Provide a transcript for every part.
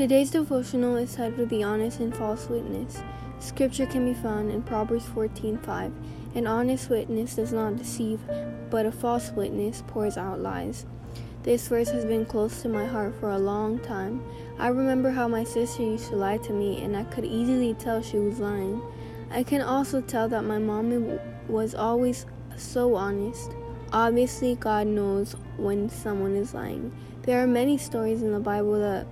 Today's devotional is titled The Honest and False Witness. Scripture can be found in Proverbs 14:5. An honest witness does not deceive, but a false witness pours out lies. This verse has been close to my heart for a long time. I remember how my sister used to lie to me, and I could easily tell she was lying. I can also tell that my mom was always so honest. Obviously, God knows when someone is lying. There are many stories in the Bible that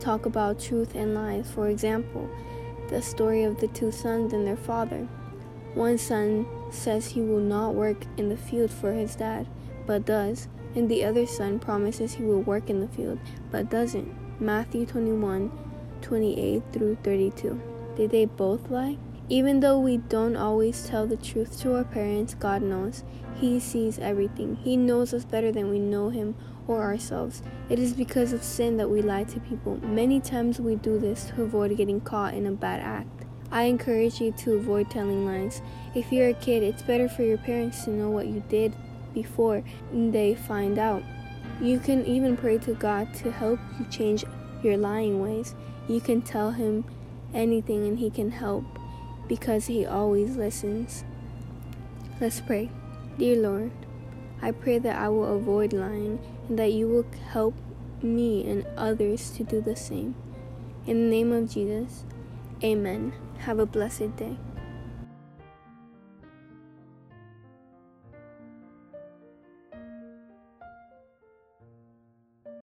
talk about truth and lies. For example, the story of the two sons and their father. One son says he will not work in the field for his dad, but does, and the other son promises he will work in the field, but doesn't. Matthew 21 28 through 32. Did they both lie? Even though we don't always tell the truth to our parents, God knows. He sees everything. He knows us better than we know Him or ourselves. It is because of sin that we lie to people. Many times we do this to avoid getting caught in a bad act. I encourage you to avoid telling lies. If you're a kid, it's better for your parents to know what you did before they find out. You can even pray to God to help you change your lying ways. You can tell Him anything and He can help because He always listens. Let's pray. Dear Lord, I pray that I will avoid lying and that you will help me and others to do the same. In the name of Jesus, amen. Have a blessed day.